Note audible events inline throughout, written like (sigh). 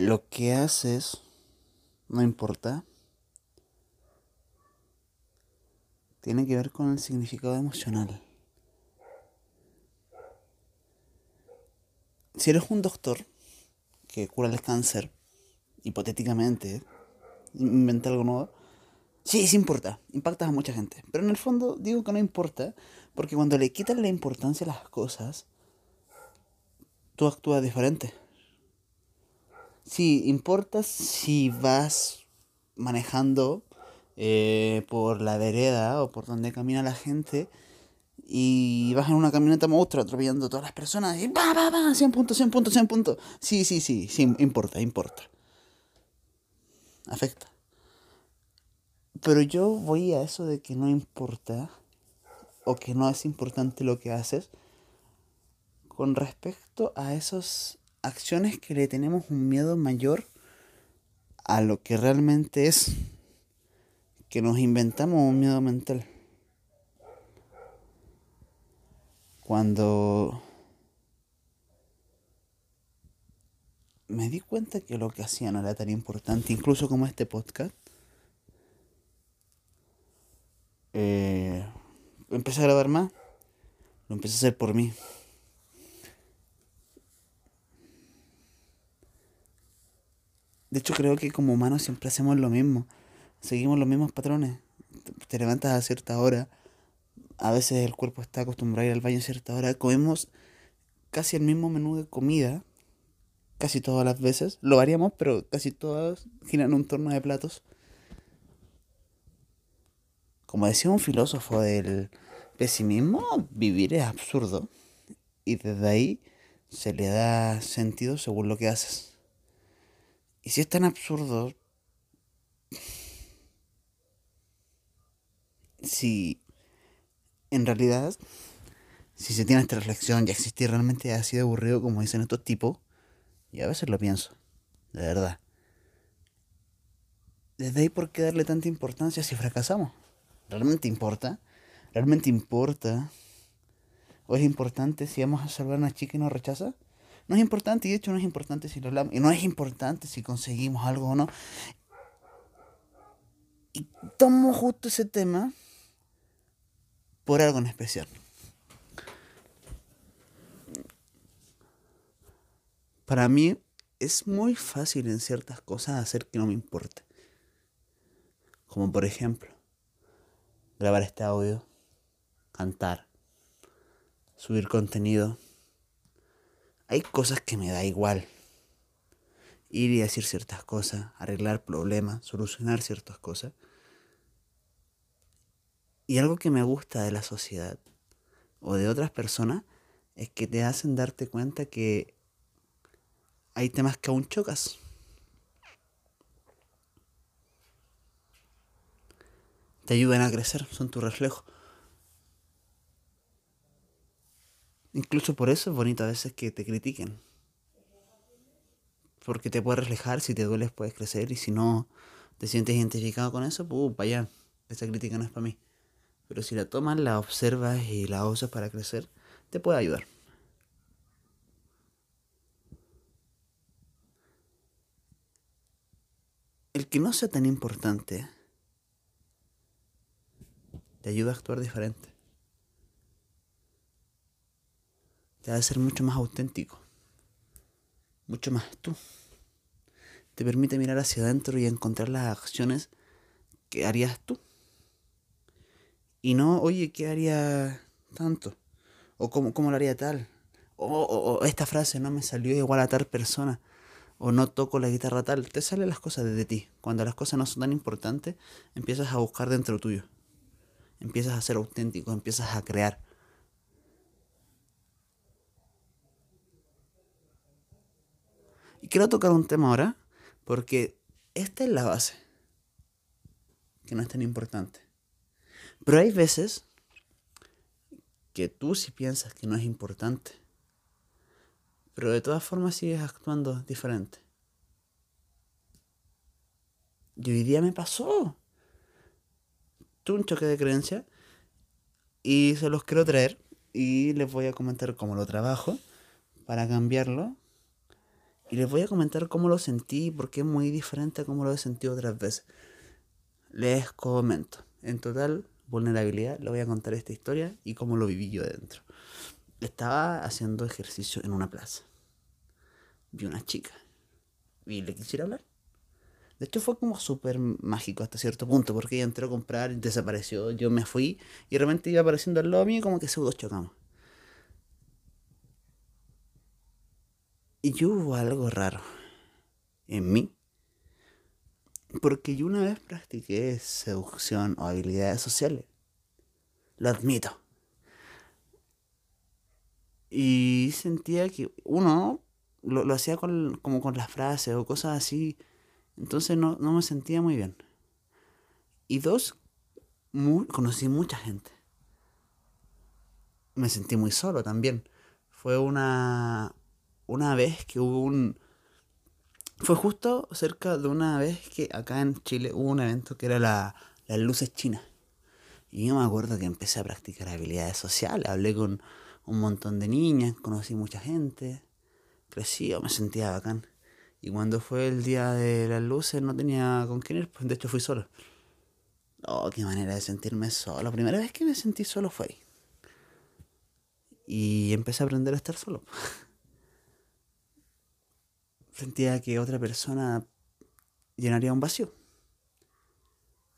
lo que haces no importa. Tiene que ver con el significado emocional. Si eres un doctor que cura el cáncer, hipotéticamente, inventa algo nuevo, sí, sí importa, impactas a mucha gente. Pero en el fondo digo que no importa, porque cuando le quitas la importancia a las cosas, tú actúas diferente. Sí, importa si vas manejando eh, por la vereda o por donde camina la gente y vas en una camioneta monstruo atropellando a todas las personas y va, va, va, 100 puntos, 100 puntos, 100 puntos. Sí, sí, sí, sí, importa, importa. Afecta. Pero yo voy a eso de que no importa o que no es importante lo que haces con respecto a esas acciones que le tenemos un miedo mayor a lo que realmente es, que nos inventamos un miedo mental. Cuando me di cuenta que lo que hacía no era tan importante, incluso como este podcast, eh, empecé a grabar más, lo empecé a hacer por mí. De hecho, creo que como humanos siempre hacemos lo mismo. Seguimos los mismos patrones. Te levantas a cierta hora. A veces el cuerpo está acostumbrado a ir al baño a cierta hora. Comemos casi el mismo menú de comida. Casi todas las veces. Lo variamos, pero casi todas giran un torno de platos. Como decía un filósofo del pesimismo, vivir es absurdo. Y desde ahí se le da sentido según lo que haces. Y si es tan absurdo, si en realidad, si se tiene esta reflexión, ya existir realmente ha sido aburrido como dicen estos tipos, y a veces lo pienso, de verdad. Desde ahí, ¿por qué darle tanta importancia si fracasamos? ¿Realmente importa? ¿Realmente importa? ¿O es importante si vamos a salvar a una chica y nos rechaza? No es importante, y de hecho no es importante si lo hablamos, y no es importante si conseguimos algo o no. Y tomo justo ese tema por algo en especial. Para mí es muy fácil en ciertas cosas hacer que no me importe. Como por ejemplo, grabar este audio, cantar, subir contenido hay cosas que me da igual. Ir y decir ciertas cosas, arreglar problemas, solucionar ciertas cosas. Y algo que me gusta de la sociedad o de otras personas es que te hacen darte cuenta que hay temas que aún chocas. Te ayudan a crecer, son tu reflejo. Incluso por eso es bonito a veces que te critiquen. Porque te puede reflejar, si te dueles puedes crecer y si no te sientes identificado con eso, pues para allá. Esa crítica no es para mí. Pero si la tomas, la observas y la usas para crecer, te puede ayudar. El que no sea tan importante te ayuda a actuar diferente. Te a ser mucho más auténtico, mucho más tú. Te permite mirar hacia adentro y encontrar las acciones que harías tú. Y no, oye, ¿qué haría tanto? O cómo, cómo lo haría tal. O, esta frase no me salió igual a tal persona. O no toco la guitarra tal. Te salen las cosas desde ti. Cuando las cosas no son tan importantes, empiezas a buscar dentro tuyo. Empiezas a ser auténtico, empiezas a crear. Y quiero tocar un tema ahora, porque esta es la base, que no es tan importante. Pero hay veces que tú sí piensas que no es importante, pero de todas formas sigues actuando diferente. Y hoy día me pasó. Tuve un choque de creencia y se los quiero traer y les voy a comentar cómo lo trabajo para cambiarlo Y les voy a comentar cómo lo sentí, porque es muy diferente a cómo lo he sentido otras veces. Les comento. En total, vulnerabilidad, le voy a contar esta historia y cómo lo viví yo dentro. Estaba haciendo ejercicio en una plaza. Vi una chica y le quisiera hablar. De hecho fue como súper mágico hasta cierto punto, porque ella entró a comprar y desapareció. Yo me fui y de repente iba apareciendo al lado mío como que pseudo chocamos. Y yo hubo algo raro en mí. Porque yo una vez practiqué seducción o habilidades sociales. Lo admito. Y sentía que uno lo, lo hacía con, como con las frases o cosas así entonces no, me sentía muy bien. Y dos, conocí mucha gente. Me sentí muy solo también. Fue una, una vez que hubo un... Fue justo cerca de una vez que acá en Chile hubo un evento que era la, las luces chinas. Y yo me acuerdo que empecé a practicar habilidades sociales. Hablé con un montón de niñas, conocí mucha gente. Crecí, me sentía bacán. Y cuando fue el día de las luces no tenía con quién ir, pues de hecho fui solo. Oh, qué manera de sentirme solo. La primera vez que me sentí solo fue ahí. Y empecé a aprender a estar solo. (laughs) Sentía que otra persona llenaría un vacío.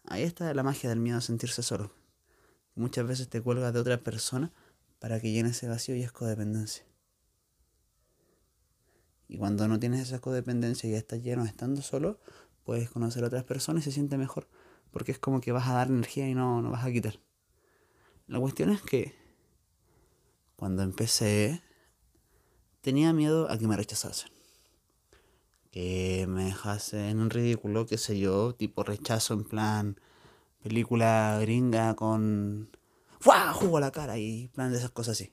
Ahí está la magia del miedo a sentirse solo. Muchas veces te cuelgas de otra persona para que llene ese vacío y es codependencia. Y cuando no tienes esa codependencia y estás lleno estando solo, puedes conocer a otras personas y se siente mejor. Porque es como que vas a dar energía y no, no vas a quitar. La cuestión es que cuando empecé tenía miedo a que me rechazasen. Que me dejasen un ridículo, qué sé yo, tipo rechazo en plan película gringa con ¡Fua! jugo la cara y plan de esas cosas así.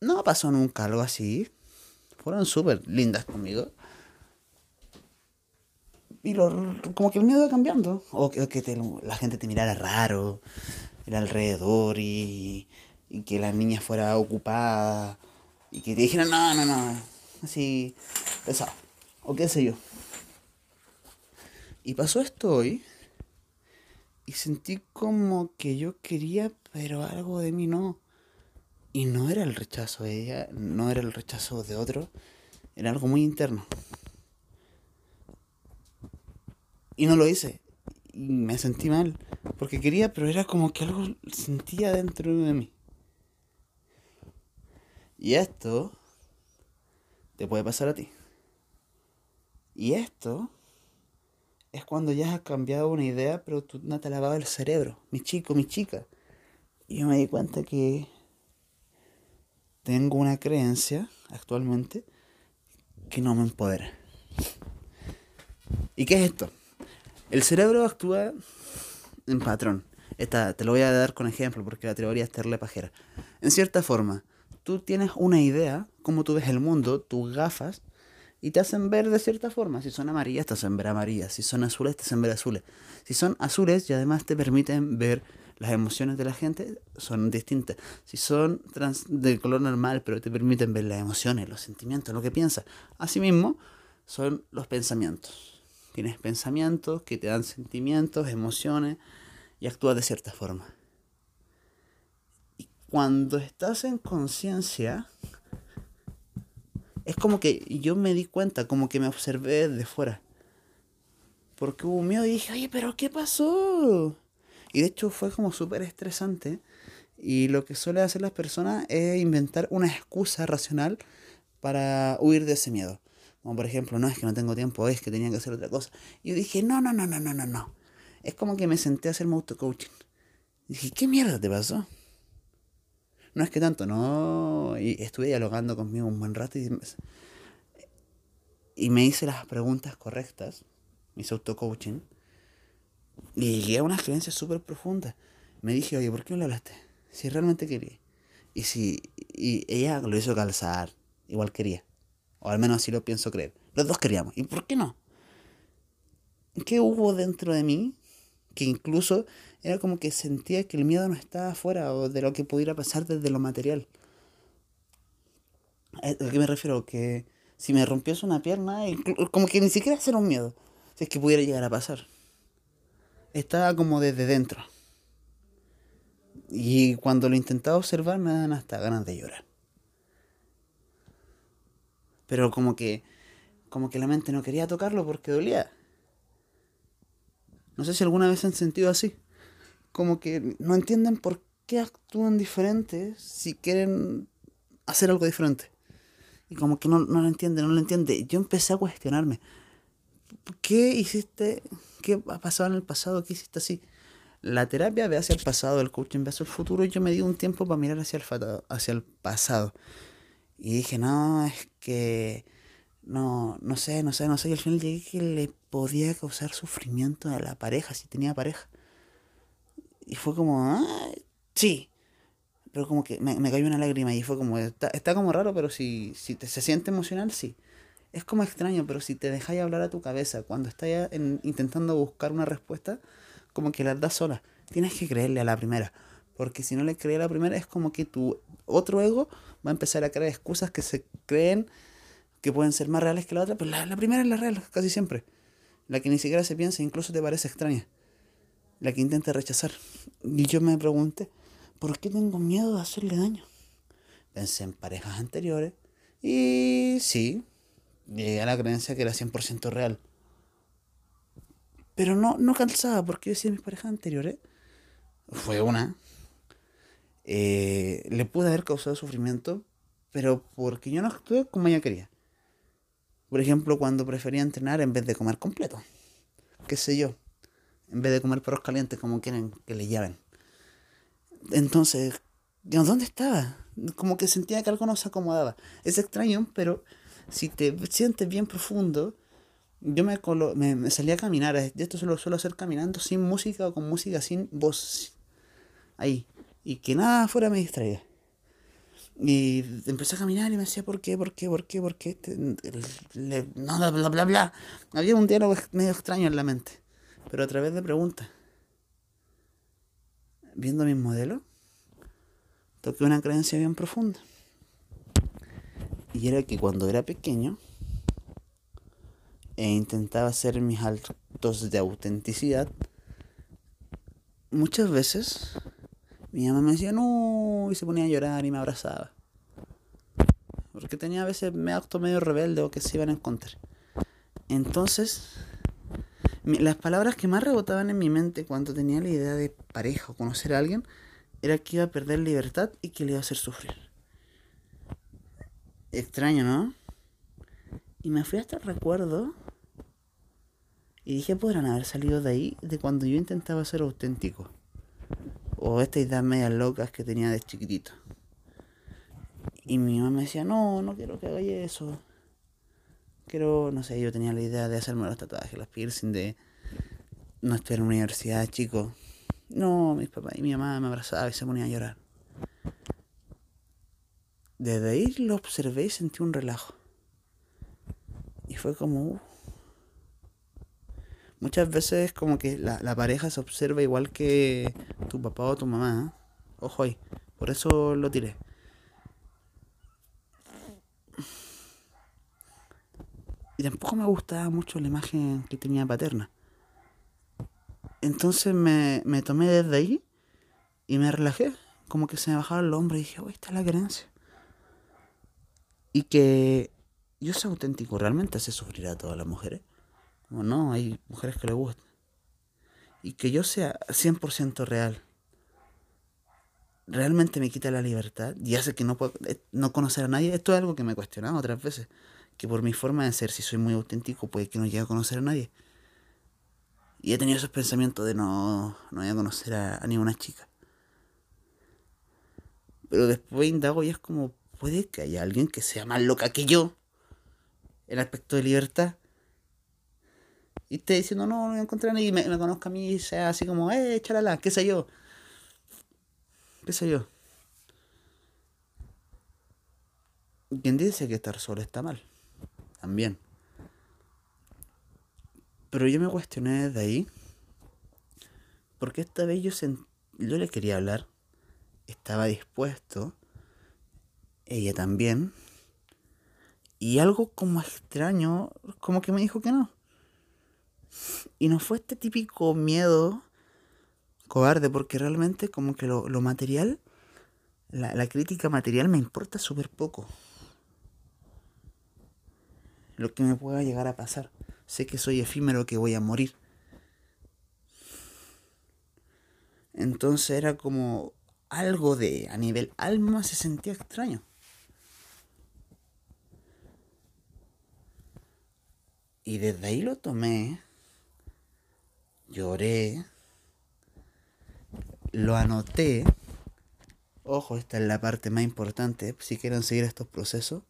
No pasó nunca algo así, fueron súper lindas conmigo. Y lo, como que el miedo va cambiando. O que, la gente te mirara raro, el alrededor y, y que la niña fuera ocupada y que te dijeran, no, no, no, así, pesado. O qué sé yo. Y pasó esto hoy y sentí como que yo quería, pero algo de mí no. Y no era el rechazo de ella, no era el rechazo de otro, era algo muy interno. Y no lo hice. Y me sentí mal, porque quería, pero era como que algo sentía dentro de mí. Y esto te puede pasar a ti. Y esto es cuando ya has cambiado una idea, pero tú no te ha lavado el cerebro. Mi chico, mi chica. Y yo me di cuenta que tengo una creencia actualmente que no me empodera. ¿Y qué es esto? El cerebro actúa en patrón. Esta, te lo voy a dar con ejemplo porque la teoría es terle pajera. En cierta forma, tú tienes una idea, cómo tú ves el mundo, tus gafas, y te hacen ver de cierta forma. Si son amarillas, te hacen ver amarillas. Si son azules, te hacen ver azules. Si son azules, y además te permiten ver las emociones de la gente son distintas. Si son trans de color normal, pero te permiten ver las emociones, los sentimientos, lo que piensas. Asimismo, son los pensamientos. Tienes pensamientos que te dan sentimientos, emociones y actúas de cierta forma. Y cuando estás en conciencia, es como que yo me di cuenta, como que me observé de fuera. Porque hubo miedo y dije, oye, pero ¿qué pasó? Y de hecho fue como súper estresante. Y lo que suele hacer las personas es inventar una excusa racional para huir de ese miedo. Como por ejemplo, no es que no tengo tiempo, es que tenía que hacer otra cosa. Y yo dije, no, no, no, no, no, no, no. Es como que me senté a hacer mi auto-coaching. Dije, ¿qué mierda te pasó? No es que tanto, no. Y estuve dialogando conmigo un buen rato y, me hice las preguntas correctas, mis auto-coaching. Y llegué a unas creencias súper profundas. Me dije, oye, ¿por qué no le hablaste? Si realmente quería. Y si y ella lo hizo calzar, igual quería. O al menos así lo pienso creer. Los dos queríamos. ¿Y por qué no? ¿Qué hubo dentro de mí? Que incluso era como que sentía que el miedo no estaba afuera o de lo que pudiera pasar desde lo material. ¿A qué me refiero? Que Si me rompiese una pierna, como que ni siquiera era un miedo. Si es que pudiera llegar a pasar. Estaba como desde dentro. Y cuando lo intentaba observar me dan hasta ganas de llorar. Pero como que como que la mente no quería tocarlo porque dolía. No sé si alguna vez han sentido así. Como que no entienden por qué actúan diferente si quieren hacer algo diferente. Y como que no, no lo entienden, no lo entienden. Yo empecé a cuestionarme. ¿Qué hiciste? ¿Qué ha pasado en el pasado? ¿Qué hiciste así? La terapia ve hacia el pasado, el coaching ve hacia el futuro y yo me di un tiempo para mirar hacia el, hacia el pasado. Y dije, no, es que no, no sé, no sé, no sé. Y al final llegué que le podía causar sufrimiento a la pareja si tenía pareja. Y fue como, ah, sí. Pero como que me, me, cayó una lágrima y fue como, está, está como raro, pero si, si te, se siente emocional, sí. Es como extraño, pero si te dejáis hablar a tu cabeza cuando estás intentando buscar una respuesta, como que la das sola. Tienes que creerle a la primera. Porque si no le crees a la primera, es como que tu otro ego va a empezar a crear excusas que se creen que pueden ser más reales que la otra, pero la, la primera es la real, casi siempre. La que ni siquiera se piensa, incluso te parece extraña. La que intenta rechazar. Y yo me pregunté, ¿por qué tengo miedo de hacerle daño? Pensé en parejas anteriores y sí, llegué a la creencia que era 100% real. Pero no, no calzaba, porque yo decía mis parejas anteriores, fue una, eh, le pude haber causado sufrimiento, pero porque yo no actué como ella quería. Por ejemplo, cuando prefería entrenar en vez de comer completo. Qué sé yo. En vez de comer perros calientes como quieren que le llamen. Entonces, ¿dónde estaba? Como que sentía que algo no se acomodaba. Es extraño, pero si te sientes bien profundo, yo me, me, me salía a caminar. Esto solo suelo hacer caminando sin música o con música sin voz. Ahí. Y que nada afuera me distraiga. Y empecé a caminar y me decía, ¿por qué? ¿Por qué? ¿Por qué? ¿Por qué? no, bla, bla, bla, bla. Había un diálogo medio extraño en la mente, pero a través de preguntas. Viendo mis modelos, toqué una creencia bien profunda. Y era que cuando era pequeño e intentaba hacer mis altos de autenticidad, muchas veces mi mamá me decía, no, y se ponía a llorar y me abrazaba. Porque tenía a veces me acto medio rebelde o que se iban a encontrar. Entonces, las palabras que más rebotaban en mi mente cuando tenía la idea de pareja o conocer a alguien era que iba a perder libertad y que le iba a hacer sufrir. Extraño, ¿no? Y me fui hasta el recuerdo y dije, podrán haber salido de ahí de cuando yo intentaba ser auténtico o estas ideas medias locas que tenía de chiquitito. Y mi mamá me decía, no, no quiero que haga eso. Quiero, no sé, yo tenía la idea de hacerme los tatuajes, las piercing, de no estar en universidad, chico. No, mis papás y mi mamá me abrazaban y se ponían a llorar. Desde ahí lo observé y sentí un relajo. Y fue como, muchas veces como que la, pareja se observa igual que tu papá o tu mamá. ¿eh? Ojo ahí, por eso lo tiré. Y tampoco me gustaba mucho la imagen que tenía paterna. Entonces me, me tomé desde ahí y me relajé. Como que se me bajaba el hombro y dije, uy, está es la creencia. Y que yo soy auténtico, realmente hace sufrir a todas las mujeres. O no, hay mujeres que le gustan. Y que yo sea 100% real. Realmente me quita la libertad y hace que no puedo eh, no conocer a nadie. Esto es algo que me he cuestionado otras veces. Que por mi forma de ser, si soy muy auténtico, puede que no llegue a conocer a nadie. Y he tenido esos pensamientos de no, no voy a conocer a, a ninguna chica. Pero después indago y es como, puede que haya alguien que sea más loca que yo en aspecto de libertad y esté diciendo, no, no encontré a nadie, y me, me conozca a mí y sea así como, eh, charala, qué sé yo. ¿Qué sé yo? ¿Quién dice que estar solo está mal? También. Pero yo me cuestioné desde ahí. Porque esta vez yo, yo le quería hablar. Estaba dispuesto. Ella también. Y algo como extraño, como que me dijo que no. Y no fue este típico miedo cobarde, porque realmente como que lo, material, la, la, crítica material me importa súper poco. Lo que me pueda llegar a pasar. Sé que soy efímero, que voy a morir. Entonces era como algo de a nivel alma se sentía extraño. Y desde ahí lo tomé, lloré, lo anoté. Ojo, esta es la parte más importante si quieren seguir estos procesos.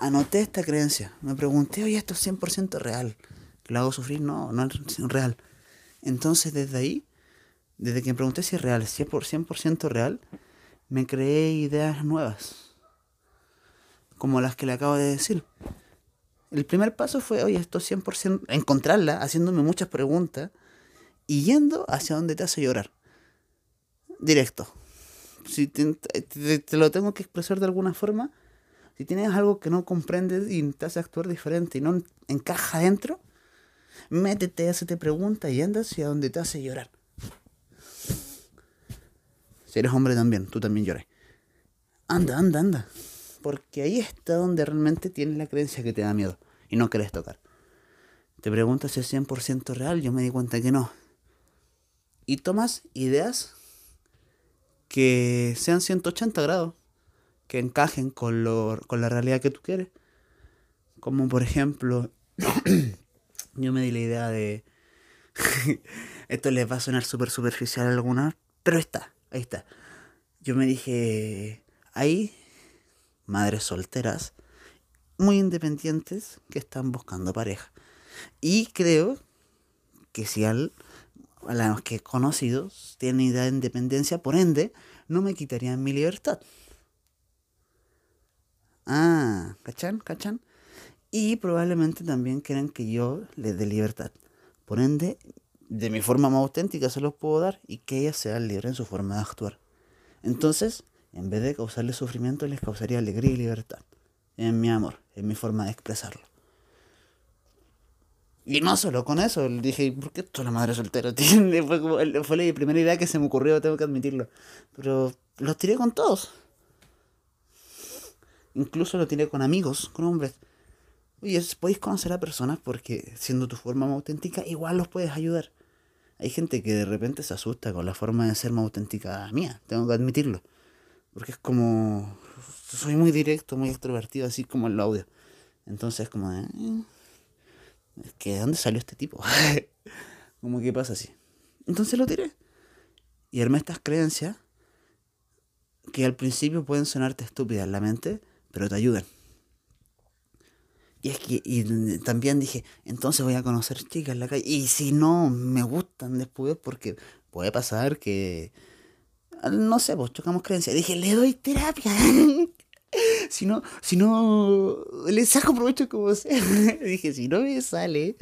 Anoté esta creencia. Me pregunté, oye, esto es 100% real. ¿Lo hago sufrir? No, no es real. Entonces desde ahí desde que me pregunté si es real, si es por 100% real, me creé ideas nuevas. Como las que le acabo de decir. El primer paso fue, oye, esto es 100%, encontrarla, haciéndome muchas preguntas y yendo hacia donde te hace llorar. Directo. Si te, te, lo tengo que expresar de alguna forma, si tienes algo que no comprendes y te hace actuar diferente y no encaja dentro, métete, hazte pregunta y anda hacia donde te hace llorar. Si eres hombre también, tú también llores. Anda, anda, anda. Porque ahí está donde realmente tienes la creencia que te da miedo y no querés tocar. Te preguntas si es 100% real, yo me di cuenta que no. Y tomas ideas que sean 180 grados, que encajen con, lo, con la realidad que tú quieres. Como por ejemplo, (clears throat) yo me di la idea de... (laughs) Esto les va a sonar súper superficial a algunas, pero está. Ahí está. Yo me dije, hay madres solteras muy independientes que están buscando pareja. Y creo que si al, a los que he conocido tienen idea de independencia, por ende, no me quitarían mi libertad. Ah, ¿cachan? ¿cachan? Y probablemente también quieren que yo les dé libertad. Por ende, de mi forma más auténtica se los puedo dar y que ellas sean libres en su forma de actuar. Entonces, en vez de causarles sufrimiento, les causaría alegría y libertad. En mi amor, en mi forma de expresarlo. Y no solo con eso, dije, ¿por qué toda la madre soltera? (laughs) fue, fue la primera idea que se me ocurrió, tengo que admitirlo. Pero los tiré con todos. Incluso lo tiré con amigos, con hombres. Oye, podéis conocer a personas porque siendo tu forma más auténtica, igual los puedes ayudar. Hay gente que de repente se asusta con la forma de ser más auténtica mía, tengo que admitirlo. Porque es como. Soy muy directo, muy extrovertido, así como el audio. Entonces, como de. Eh, que ¿De dónde salió este tipo? (laughs) como que pasa así. Entonces lo tiré. Y armé estas creencias que al principio pueden sonarte estúpidas en la mente, pero te ayudan. Y es que y también dije, entonces voy a conocer chicas en la calle. Y si no me gustan después, porque puede pasar que, no sé, pues chocamos creencias. Dije, le doy terapia. (laughs) si no, si no, le saco provecho como sea. (laughs) dije, si no me sale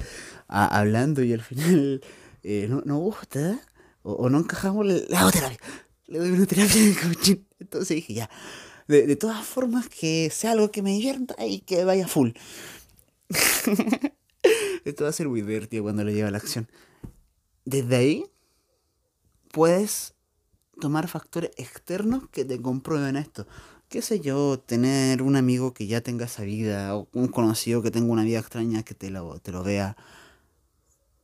hablando y al final eh, no, no gusta, o, no encajamos, le, hago terapia. Le doy una terapia. Entonces dije, ya de, todas formas, que sea algo que me divierta y que vaya full. (laughs) Esto va a ser muy divertido cuando lo lleve a la acción. Desde ahí, puedes tomar factores externos que te comprueben esto. Qué sé yo, tener un amigo que ya tenga esa vida, o un conocido que tenga una vida extraña que te lo, te lo vea.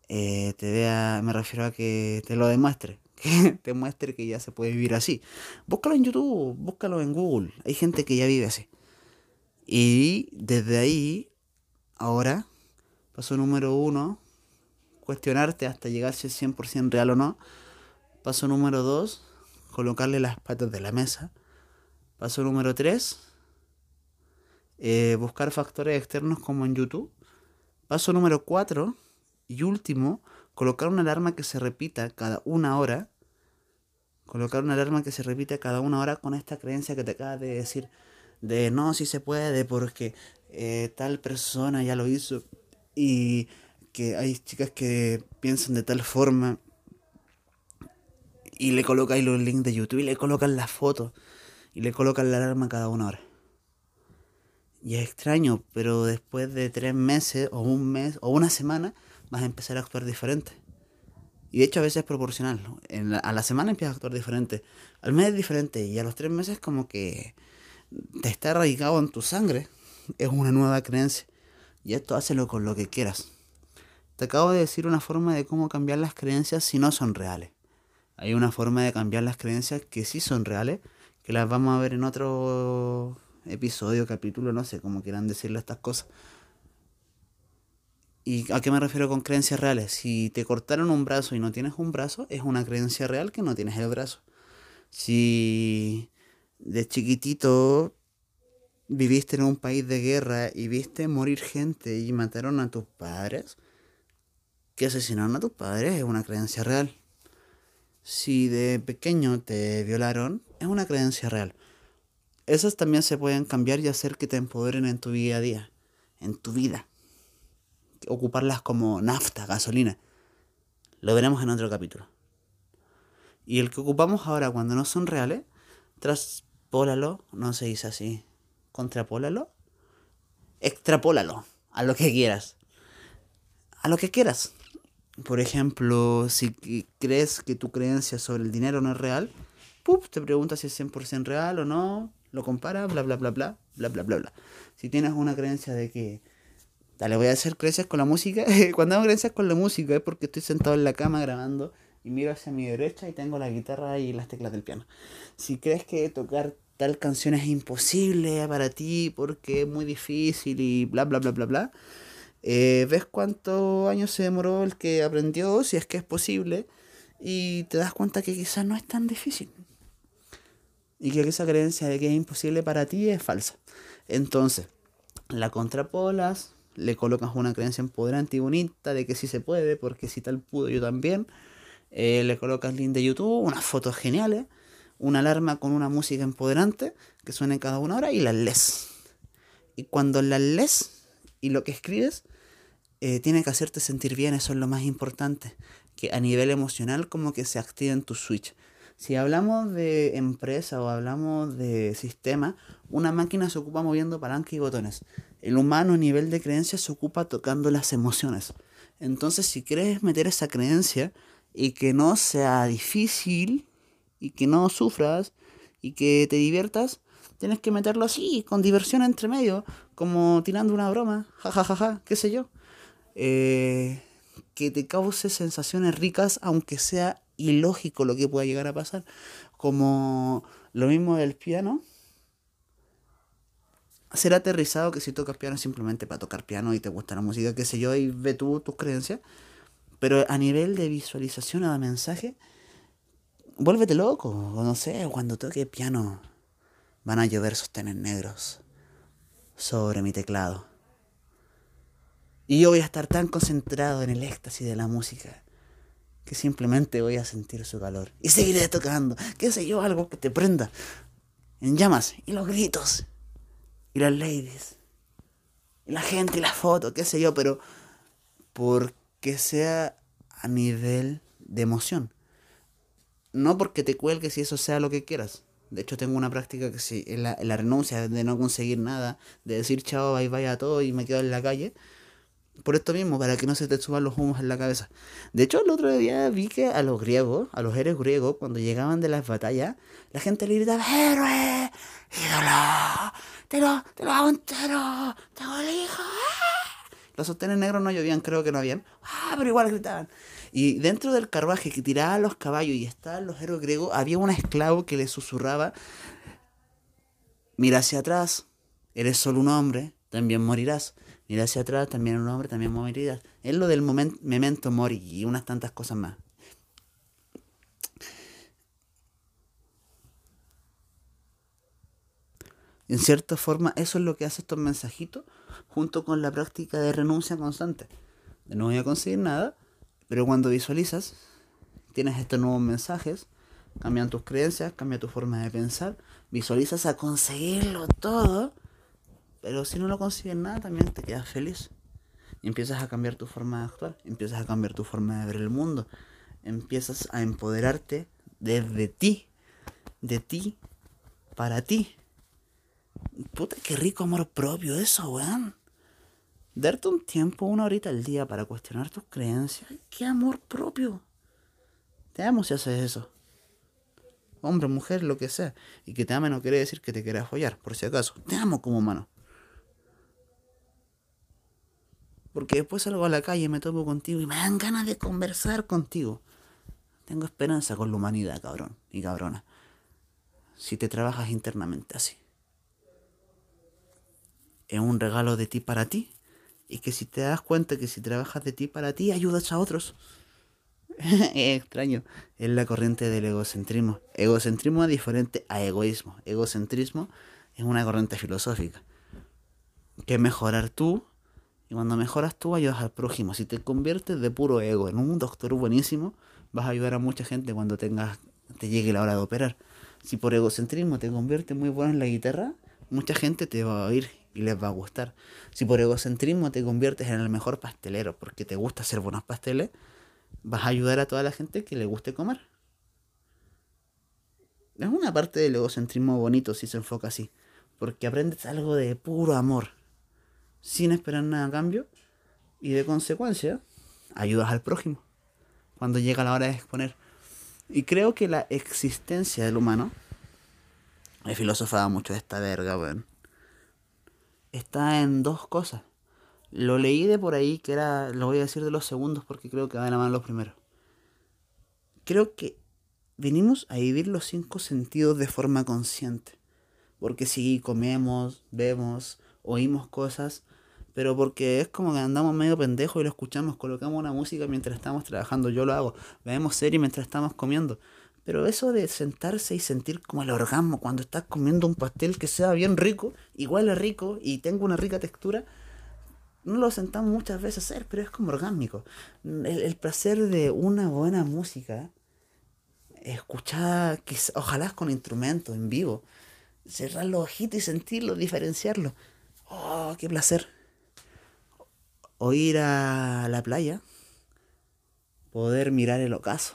Eh, te vea, me refiero a que te lo demuestre que (laughs) te muestre que ya se puede vivir así. Búscalo en YouTube, búscalo en Google. Hay gente que ya vive así. Y desde ahí, ahora, paso número uno, cuestionarte hasta llegar si es 100% real o no. Paso número dos, colocarle las patas de la mesa. Paso número tres, eh, buscar factores externos como en YouTube. Paso número cuatro y último, colocar una alarma que se repita cada una hora Colocar una alarma que se repite cada una hora con esta creencia que te acabas de decir. De no, si se puede, porque eh, tal persona ya lo hizo. Y que hay chicas que piensan de tal forma. Y le colocáis los links de YouTube y le colocan las fotos. Y le colocan la alarma cada una hora. Y es extraño, pero después de tres meses o un mes o una semana vas a empezar a actuar diferente. Y de hecho a veces es proporcional. a la semana empiezas a actuar diferente. Al mes es diferente. Y a los tres meses como que te está arraigado en tu sangre. Es una nueva creencia. Y esto hazlo con lo que quieras. Te acabo de decir una forma de cómo cambiar las creencias si no son reales. Hay una forma de cambiar las creencias que sí son reales, que las vamos a ver en otro episodio, capítulo, no sé cómo quieran decirle estas cosas. ¿Y a qué me refiero con creencias reales? Si te cortaron un brazo y no tienes un brazo, es una creencia real que no tienes el brazo. Si de chiquitito viviste en un país de guerra y viste morir gente y mataron a tus padres, que asesinaron a tus padres es una creencia real. Si de pequeño te violaron, es una creencia real. Esas también se pueden cambiar y hacer que te empoderen en tu día a día, en tu vida. Ocuparlas como nafta, gasolina. Lo veremos en otro capítulo. Y el que ocupamos ahora cuando no son reales, traspólalo, no se dice así, contrapólalo, extrapólalo a lo que quieras. A lo que quieras. Por ejemplo, si crees que tu creencia sobre el dinero no es real, te preguntas si es 100% real o no, lo compara, bla, bla, bla, bla, bla, bla, bla, bla. Si tienes una creencia de que, dale, voy a hacer creencias con la música, (laughs) cuando hago creencias con la música es porque estoy sentado en la cama grabando y miro hacia mi derecha y tengo la guitarra y las teclas del piano. Si crees que tocar tal canción es imposible para ti porque es muy difícil y bla, bla, bla, bla, bla, eh, ves cuántos años se demoró el que aprendió, si es que es posible, y te das cuenta que quizás no es tan difícil y que esa creencia de que es imposible para ti es falsa. Entonces, la contrapolas, le colocas una creencia empoderante y bonita de que sí se puede, porque si tal pudo yo también. Eh, le colocas link de YouTube, unas fotos geniales, una alarma con una música empoderante que suene cada una hora y las lees. Y cuando las lees y lo que escribes, eh, tiene que hacerte sentir bien, eso es lo más importante, que a nivel emocional como que se activa en tu switch. Si hablamos de empresa o hablamos de sistema, una máquina se ocupa moviendo palancas y botones. El humano a nivel de creencia se ocupa tocando las emociones. Entonces, si quieres meter esa creencia y que no sea difícil y que no sufras y que te diviertas, tienes que meterlo así, con diversión entre medio, como tirando una broma, jajajaja, ja, ja, ja, qué sé yo. Eh, que te cause sensaciones ricas, aunque sea ilógico lo que pueda llegar a pasar. Como lo mismo del piano. Ser aterrizado que si tocas piano simplemente para tocar piano y te gusta la música, qué sé yo, y ve tú tus creencias. Pero a nivel de visualización o de mensaje, vuélvete loco. O no sé, cuando toque piano, van a llover sostenes negros sobre mi teclado. Y yo voy a estar tan concentrado en el éxtasis de la música que simplemente voy a sentir su calor. Y seguiré tocando, qué sé yo, algo que te prenda en llamas. Y los gritos. Y las ladies. Y la gente y las fotos, qué sé yo, pero porque sea a nivel de emoción. No porque te cuelgues y eso sea lo que quieras. De hecho, tengo una práctica que si la, la renuncia de no conseguir nada, de decir chao, bye bye a todo y me quedo en la calle por esto mismo, para que no se te suban los humos en la cabeza. De hecho, el otro día vi que a los griegos, a los héroes griegos, cuando llegaban de las batallas, la gente le gritaba, ¡Héroe! ¡Ídolo! ¡Te lo, te lo hago entero! ¡Te lo elijo! Los sostenes negros no llovían, creo que no habían. ¡Ah! Pero igual gritaban. Y dentro del carruaje que tiraba los caballos y estaban los héroes griegos, había un esclavo que le susurraba, mira hacia atrás, eres solo un hombre, también morirás. Mira hacia atrás, también un hombre, también morirás. Es lo del memento mori y unas tantas cosas más. En cierta forma, eso es lo que hace estos mensajitos junto con la práctica de renuncia constante. no voy a conseguir nada, pero cuando visualizas, tienes estos nuevos mensajes, cambian tus creencias, cambia tu forma de pensar, visualizas a conseguirlo todo pero si no lo consigues nada, también te quedas feliz. Y empiezas a cambiar tu forma de actuar, empiezas a cambiar tu forma de ver el mundo, empiezas a empoderarte desde ti, de ti, para ti. Puta, qué rico amor propio eso, weón. Darte un tiempo, una horita al día para cuestionar tus creencias. Qué amor propio. Te amo si haces eso. Hombre, mujer, lo que sea. Y que te ame no quiere decir que te quieras follar, por si acaso. Te amo como humano. Porque después salgo a la calle, me topo contigo y me dan ganas de conversar contigo. Tengo esperanza con la humanidad, cabrón y cabrona. Si te trabajas internamente así. Es un regalo de ti para ti. Y que si te das cuenta que si trabajas de ti para ti, ayudas a otros. (laughs) es extraño. Es la corriente del egocentrismo. Egocentrismo es diferente a egoísmo. Egocentrismo es una corriente filosófica. Que mejorar tú y cuando mejoras tú, ayudas al prójimo. Si te conviertes de puro ego en un doctor buenísimo, vas a ayudar a mucha gente cuando tengas, te llegue la hora de operar. Si por egocentrismo te conviertes muy bueno en la guitarra, mucha gente te va a oír y les va a gustar. Si por egocentrismo te conviertes en el mejor pastelero porque te gusta hacer buenos pasteles, vas a ayudar a toda la gente que le guste comer. Es una parte del egocentrismo bonito si se enfoca así, porque aprendes algo de puro amor sin esperar nada a cambio y de consecuencia ayudas al prójimo cuando llega la hora de exponer. Y creo que la existencia del humano, he filosofado mucho de esta verga, weón, está en dos cosas. Lo leí de por ahí, que era, lo voy a decir de los segundos porque creo que va de la mano los primeros. Creo que venimos a vivir los cinco sentidos de forma consciente. Porque si comemos, vemos, oímos cosas, pero porque es como que andamos medio pendejos y lo escuchamos, colocamos una música mientras estamos trabajando, yo lo hago, vemos serie mientras estamos comiendo. Pero eso de sentarse y sentir como el orgasmo cuando estás comiendo un pastel que sea bien rico, igual es rico y tenga una rica textura, no lo sentamos muchas veces a hacer, pero es como orgánico. El, el placer de una buena música, escuchar, que, ojalá con instrumentos en vivo, cerrar los ojitos y sentirlo, diferenciarlo. Oh, qué placer o ir a la playa, poder mirar el ocaso,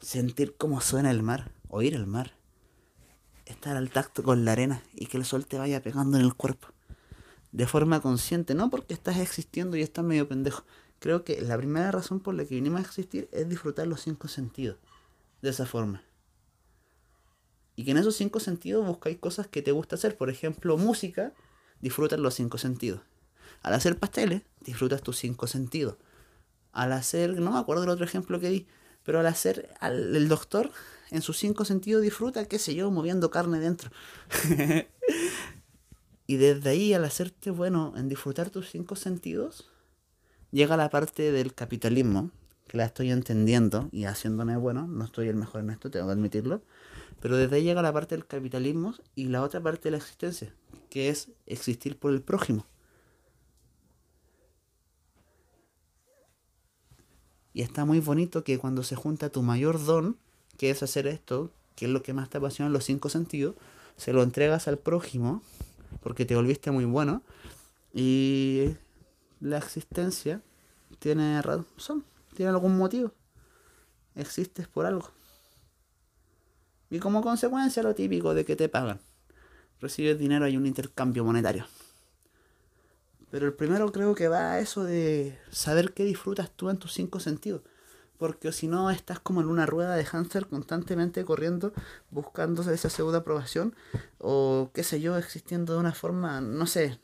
sentir cómo suena el mar, oír el mar, estar al tacto con la arena y que el sol te vaya pegando en el cuerpo, de forma consciente, no porque estás existiendo y estás medio pendejo. Creo que la primera razón por la que vinimos a existir es disfrutar los cinco sentidos, de esa forma. Y que en esos cinco sentidos buscáis cosas que te gusta hacer. Por ejemplo, música, disfrutar los cinco sentidos. Al hacer pasteles, disfrutas tus cinco sentidos. Al hacer, no me acuerdo del otro ejemplo que di, pero al hacer, el doctor en sus cinco sentidos disfruta, qué sé yo, moviendo carne dentro. (laughs) y desde ahí, al hacerte bueno en disfrutar tus cinco sentidos, llega la parte del capitalismo, que la estoy entendiendo y haciéndome bueno, no estoy el mejor en esto, tengo que admitirlo, pero desde ahí llega la parte del capitalismo y la otra parte de la existencia, que es existir por el prójimo. Y está muy bonito que cuando se junta tu mayor don, que es hacer esto, que es lo que más te apasiona los cinco sentidos, se lo entregas al prójimo, porque te volviste muy bueno, y la existencia tiene razón, tiene algún motivo. Existes por algo. Y como consecuencia lo típico de que te pagan. Recibes dinero y un intercambio monetario. Pero el primero creo que va a eso de saber qué disfrutas tú en tus cinco sentidos. Porque si no, estás como en una rueda de hamster constantemente corriendo, buscando esa pseudo aprobación. O qué sé yo, existiendo de una forma, no sé,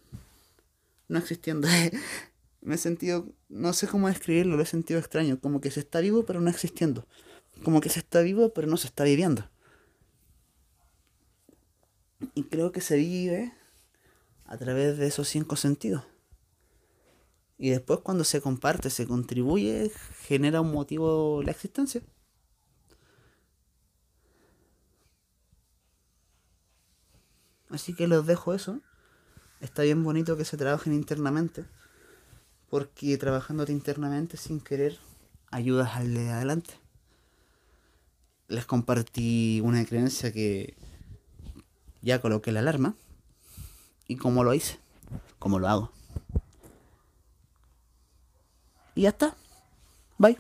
no existiendo. (laughs) me he sentido, no sé cómo describirlo, lo he sentido extraño. Como que se está vivo pero no existiendo. Como que se está vivo pero no se está viviendo. Y creo que se vive a través de esos cinco sentidos. Y después cuando se comparte, se contribuye, genera un motivo la existencia. Así que los dejo eso. Está bien bonito que se trabajen internamente. Porque trabajándote internamente sin querer ayudas al de adelante. Les compartí una creencia que ya coloqué la alarma. Y cómo lo hice. Cómo lo hago. Y ya está. Bye.